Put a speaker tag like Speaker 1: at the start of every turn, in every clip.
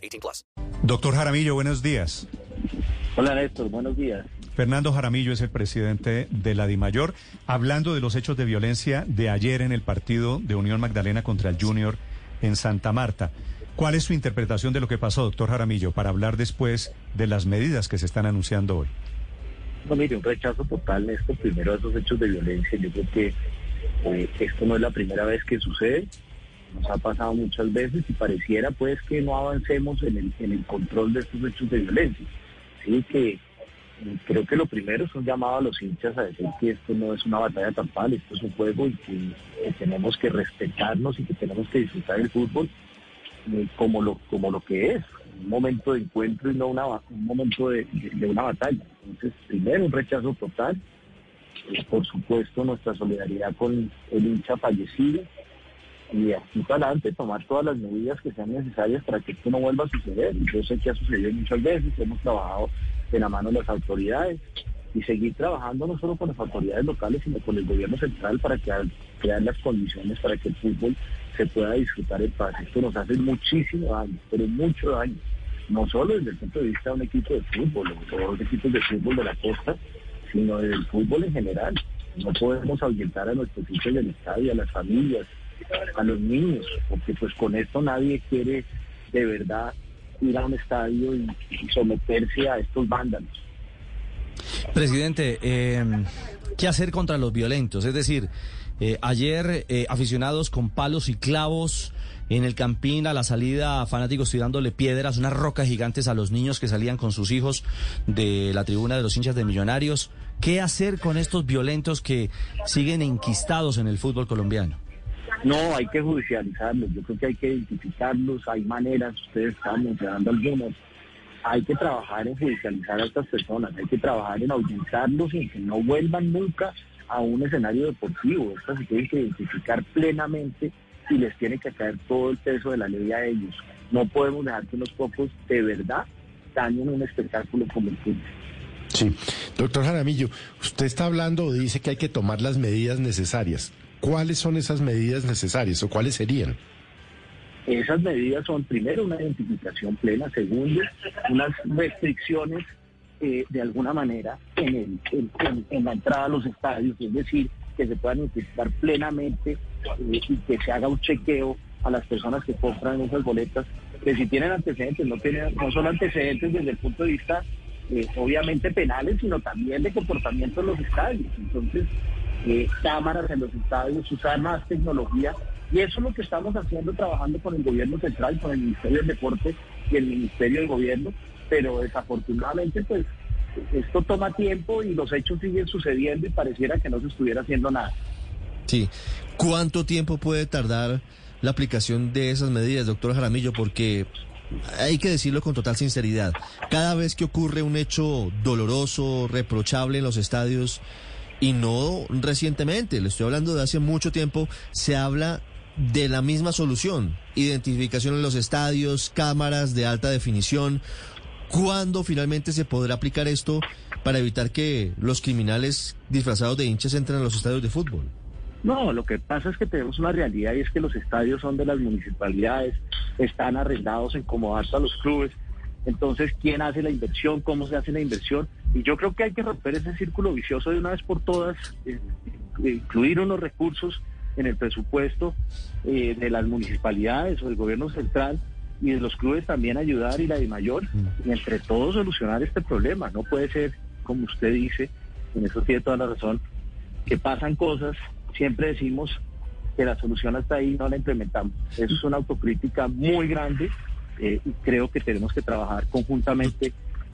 Speaker 1: 18 plus.
Speaker 2: Doctor Jaramillo, buenos días.
Speaker 3: Hola Néstor, buenos días.
Speaker 2: Fernando Jaramillo es el presidente de la DIMAYOR, hablando de los hechos de violencia de ayer en el partido de Unión Magdalena contra el Junior en Santa Marta. ¿Cuál es su interpretación de lo que pasó, doctor Jaramillo, para hablar después de las medidas que se están anunciando hoy?
Speaker 3: No, mire, un rechazo total, Néstor, primero a esos hechos de violencia. Yo creo que eh, esto no es la primera vez que sucede, nos ha pasado muchas veces y pareciera pues que no avancemos en el, control de estos hechos de violencia. Así que eh, creo que lo primero es un llamado a los hinchas a decir que esto no es una batalla campal, esto es un juego y que, tenemos que respetarnos y que tenemos que disfrutar el fútbol eh, como, lo, como lo que es, un momento de encuentro y no una, un momento de, una batalla. Entonces, primero, un rechazo total. Eh, por supuesto, nuestra solidaridad con el hincha fallecido. Y aquí para adelante tomar todas las medidas que sean necesarias para que esto no vuelva a suceder. Yo sé que ha sucedido muchas veces, hemos trabajado de la mano de las autoridades y seguir trabajando no solo con las autoridades locales, sino con el gobierno central para crear, crear las condiciones para que el fútbol se pueda disfrutar en paz. Esto nos hace muchísimo daño, pero mucho daño no solo desde el punto de vista de un equipo de fútbol o los equipos de fútbol de la costa, sino del fútbol en general. No podemos ahuyentar a nuestros hijos del estadio, a las familias, a los niños, porque pues con esto nadie quiere de verdad ir a un estadio y, someterse a estos vándalos.
Speaker 4: Presidente, eh, ¿qué hacer contra los violentos? Es decir, eh, ayer eh, aficionados con palos y clavos en el Campín, a la salida, fanáticos tirándole piedras, unas rocas gigantes a los niños que salían con sus hijos de la tribuna de los hinchas de Millonarios. ¿Qué hacer con estos violentos que siguen enquistados en el fútbol colombiano?
Speaker 3: No, hay que judicializarlos. Yo creo que hay que identificarlos. Hay maneras, ustedes están mencionando algunas. Hay que trabajar en judicializar a estas personas. Hay que trabajar en ahuyentarlos y que no vuelvan nunca a un escenario deportivo. Estas se tienen que identificar plenamente y les tiene que caer todo el peso de la ley a ellos. No podemos dejar que unos pocos de verdad dañen un espectáculo como el fútbol.
Speaker 5: Sí, doctor Jaramillo, usted está hablando o dice que hay que tomar las medidas necesarias. ¿Cuáles son esas medidas necesarias o cuáles serían?
Speaker 3: Esas medidas son, primero, una identificación plena, segundo, unas restricciones eh, de alguna manera en, el, en la entrada a los estadios, es decir, que se puedan identificar plenamente eh, y que se haga un chequeo a las personas que compran esas boletas, que si tienen antecedentes, no tienen, no son antecedentes desde el punto de vista eh, obviamente penales, sino también de comportamiento en los estadios. Entonces, eh, cámaras en los estadios, usar más tecnología, y eso es lo que estamos haciendo, trabajando con el gobierno central, con el Ministerio del Deporte y el Ministerio del Gobierno, pero desafortunadamente, pues esto toma tiempo y los hechos siguen sucediendo y pareciera que no se estuviera haciendo nada.
Speaker 4: Sí. ¿Cuánto tiempo puede tardar la aplicación de esas medidas, doctor Jaramillo? Porque hay que decirlo con total sinceridad. Cada vez que ocurre un hecho doloroso, reprochable en los estadios, y no recientemente, le estoy hablando de hace mucho tiempo, se habla de la misma solución. Identificación en los estadios, cámaras de alta definición. ¿Cuándo finalmente se podrá aplicar esto para evitar que los criminales disfrazados de hinchas entren a los estadios de fútbol?
Speaker 3: No, lo que pasa es que tenemos una realidad y es que los estadios son de las municipalidades, están arrendados en como hasta los clubes. Entonces, ¿quién hace la inversión? ¿Cómo se hace la inversión? Y yo creo que hay que romper ese círculo vicioso de una vez por todas, eh, incluir unos recursos en el presupuesto eh, de las municipalidades o del gobierno central y de los clubes también ayudar y la de mayor mm. y entre todos solucionar este problema. No puede ser, como usted dice, en eso tiene toda la razón, que pasan cosas, siempre decimos que la solución está ahí, no la implementamos. Eso es una autocrítica muy grande eh, y creo que tenemos que trabajar conjuntamente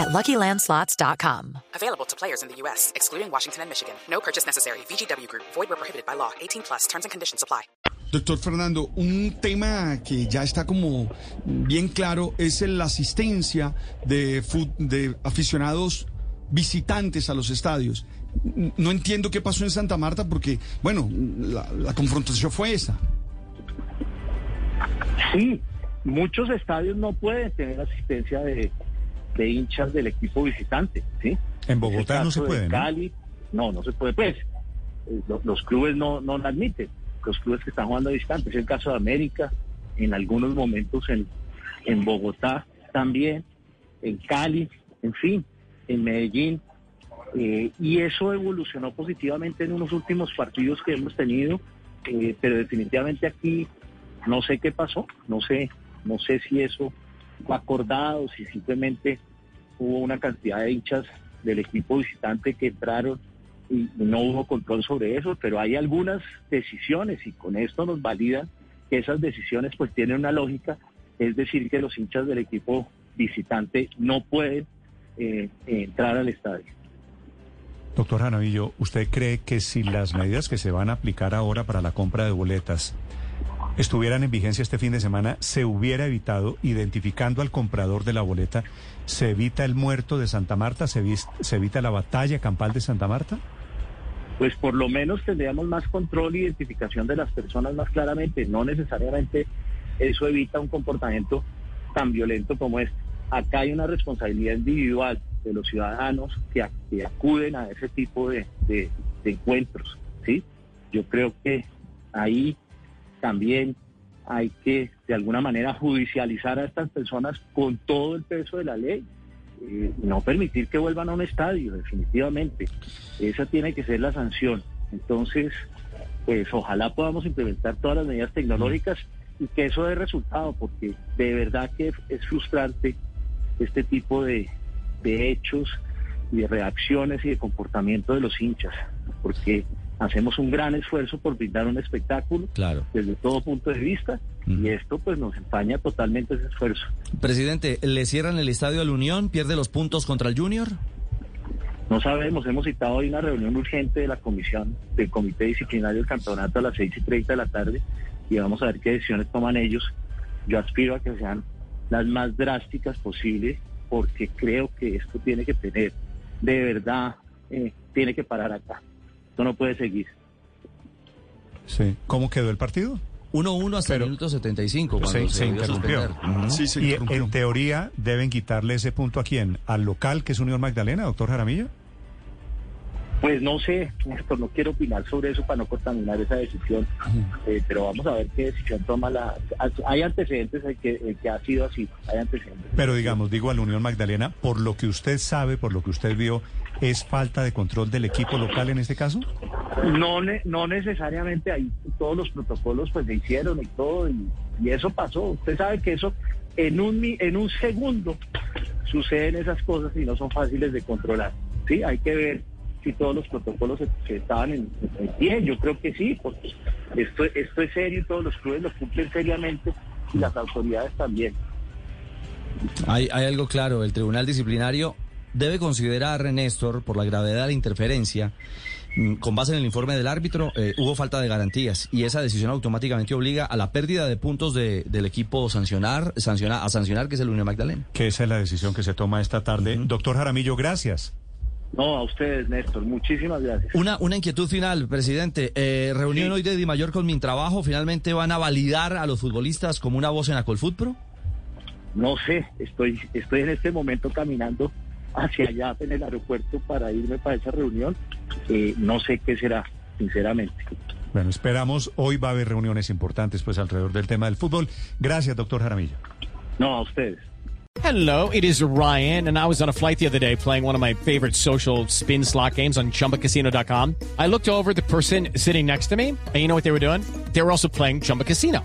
Speaker 6: at LuckyLandSlots.com.
Speaker 1: Available to players in the U.S., excluding Washington and Michigan. No purchase necessary. VGW Group, void where prohibited by law. 18 plus terms and conditions apply.
Speaker 7: Doctor Fernando, un tema que ya está como bien claro es la asistencia de, de aficionados visitantes a los estadios. No entiendo qué pasó en Santa Marta porque, bueno, la, la confrontación fue esa.
Speaker 3: Sí, muchos estadios no pueden tener asistencia de, de hinchas del equipo visitante, ¿sí?
Speaker 2: En Bogotá no se puede, ¿no?
Speaker 3: Cali, no, no se puede, pues. eh, lo- Los clubes no, no lo admiten, los clubes que están jugando a distante. Es el caso de América, en algunos momentos en, en Bogotá también, en Cali, en fin, en Medellín. Eh, y eso evolucionó positivamente en unos últimos partidos que hemos tenido, eh, pero definitivamente aquí no sé qué pasó, no sé, no sé si eso fue acordado, si simplemente hubo una cantidad de hinchas del equipo visitante que entraron y no hubo control sobre eso, pero hay algunas decisiones y con esto nos validan que esas decisiones pues tienen una lógica, es decir, que los hinchas del equipo visitante no pueden eh, entrar al estadio.
Speaker 2: Doctor Janavillo, ¿usted cree que si las medidas que se van a aplicar ahora para la compra de boletas estuvieran en vigencia este fin de semana, se hubiera evitado, identificando al comprador de la boleta, se evita el muerto de Santa Marta, se, vis- se evita la batalla campal de Santa Marta?
Speaker 3: pues por lo menos tendríamos más control e identificación de las personas más claramente. No necesariamente eso evita un comportamiento tan violento como este. Acá hay una responsabilidad individual de los ciudadanos que, que acuden a ese tipo de, de- de encuentros. ¿sí? Yo creo que ahí también hay que de alguna manera judicializar a estas personas con todo el peso de la ley. Eh, no permitir que vuelvan a un estadio, definitivamente. Esa tiene que ser la sanción. Entonces, pues ojalá podamos implementar todas las medidas tecnológicas y que eso dé resultado, porque de verdad que es frustrante este tipo de, de hechos y de reacciones y de comportamiento de los hinchas, porque hacemos un gran esfuerzo por brindar un espectáculo
Speaker 4: Claro.
Speaker 3: desde todo punto de vista y esto pues nos empaña totalmente ese esfuerzo.
Speaker 8: Presidente, ¿le cierran el estadio a la Unión? ¿Pierde los puntos contra el Junior?
Speaker 3: No sabemos, hemos citado hoy una reunión urgente de la comisión, del comité disciplinario del campeonato a las 6 y 30 de la tarde y vamos a ver qué decisiones toman ellos. Yo aspiro a que sean las más drásticas posibles porque creo que esto tiene que tener, de verdad, eh, tiene que parar acá. Esto no puede seguir.
Speaker 2: Sí. ¿Cómo quedó el partido?
Speaker 8: 1-1 hasta
Speaker 2: Pero-
Speaker 8: el minuto 75, cuando
Speaker 2: Se-
Speaker 8: se,
Speaker 2: interrumpió.
Speaker 7: Sí, se
Speaker 2: y
Speaker 7: interrumpió.
Speaker 2: en teoría deben quitarle ese punto a quién? ¿Al local que es Unión Magdalena, doctor Jaramillo?
Speaker 3: Pues no sé, no quiero opinar sobre eso para no contaminar esa decisión, eh, pero vamos a ver qué decisión toma la... Hay antecedentes en que, en que ha sido así, hay antecedentes.
Speaker 2: Pero digamos, digo a la Unión Magdalena, por lo que usted sabe, por lo que usted vio, ¿es falta de control del equipo local en este caso?
Speaker 3: No, ne- no necesariamente ahí todos los protocolos pues se hicieron y todo y, y eso pasó. Usted sabe que eso en un mi- en un segundo suceden esas cosas y no son fáciles de controlar. Sí, hay que ver si todos los protocolos se, se estaban en, en pie. Yo creo que sí, porque esto esto es serio y todos los clubes lo cumplen seriamente y las autoridades también.
Speaker 8: Hay, hay algo claro, el Tribunal Disciplinario debe considerar, Néstor, por la gravedad de la interferencia, mm, con base en el informe del árbitro, eh, hubo falta de garantías y esa decisión automáticamente obliga a la pérdida de puntos de- del equipo sancionar, sancionar, a sancionar, que es el Unión Magdalena.
Speaker 2: Que esa es la decisión que se toma esta tarde. Doctor Jaramillo, gracias.
Speaker 3: No, a ustedes, Néstor, muchísimas gracias.
Speaker 8: Una, una inquietud final, presidente. Eh, reunión
Speaker 3: Sí.
Speaker 8: hoy de Di Mayor con Mintrabajo. ¿Finalmente van a validar a los futbolistas como una voz en Acolfutpro?
Speaker 3: No sé, estoy, estoy en este momento caminando hacia allá en el aeropuerto para irme para esa reunión. Eh, no sé qué será, sinceramente.
Speaker 2: Bueno, esperamos. Hoy va a haber reuniones importantes pues alrededor del tema del fútbol. Gracias, doctor Jaramillo.
Speaker 3: No, a ustedes.
Speaker 9: Hello, it is Ryan, and I was on a flight the other day playing one of my favorite social spin slot games on chumbacasino.com. I looked over at the person sitting next to me, and you know what they were doing? They were also playing Chumba Casino.